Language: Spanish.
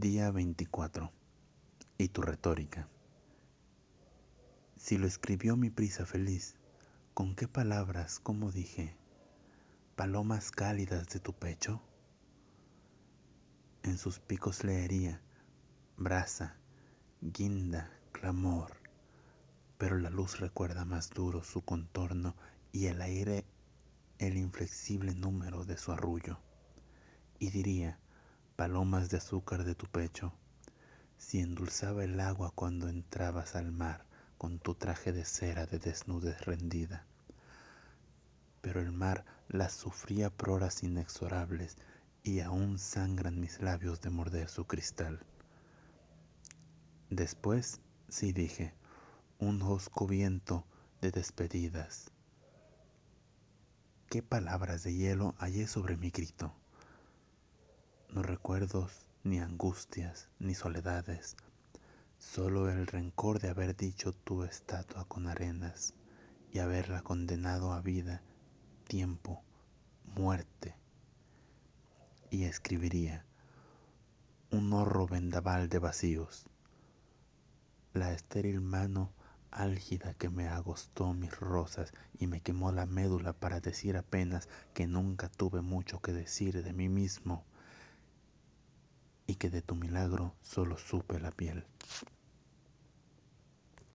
Día 24. Y tu retórica. Si lo escribió mi prisa feliz, ¿con qué palabras, como dije? Palomas cálidas de tu pecho. En sus picos leería, brasa, guinda, clamor, pero la luz recuerda más duro su contorno y el aire el inflexible número de su arrullo. Y diría, palomas de azúcar de tu pecho, si endulzaba el agua cuando entrabas al mar con tu traje de cera de desnudez rendida. Pero el mar las sufría por horas inexorables y aún sangran mis labios de morder su cristal. Después, sí dije, un hosco viento de despedidas. ¿Qué palabras de hielo hallé sobre mi grito? No recuerdos, ni angustias, ni soledades, solo el rencor de haber dicho tu estatua con arenas y haberla condenado a vida, tiempo, muerte. Y escribiría un horro vendaval de vacíos, la estéril mano álgida que me agostó mis rosas y me quemó la médula para decir apenas que nunca tuve mucho que decir de mí mismo que de tu milagro solo supe la piel.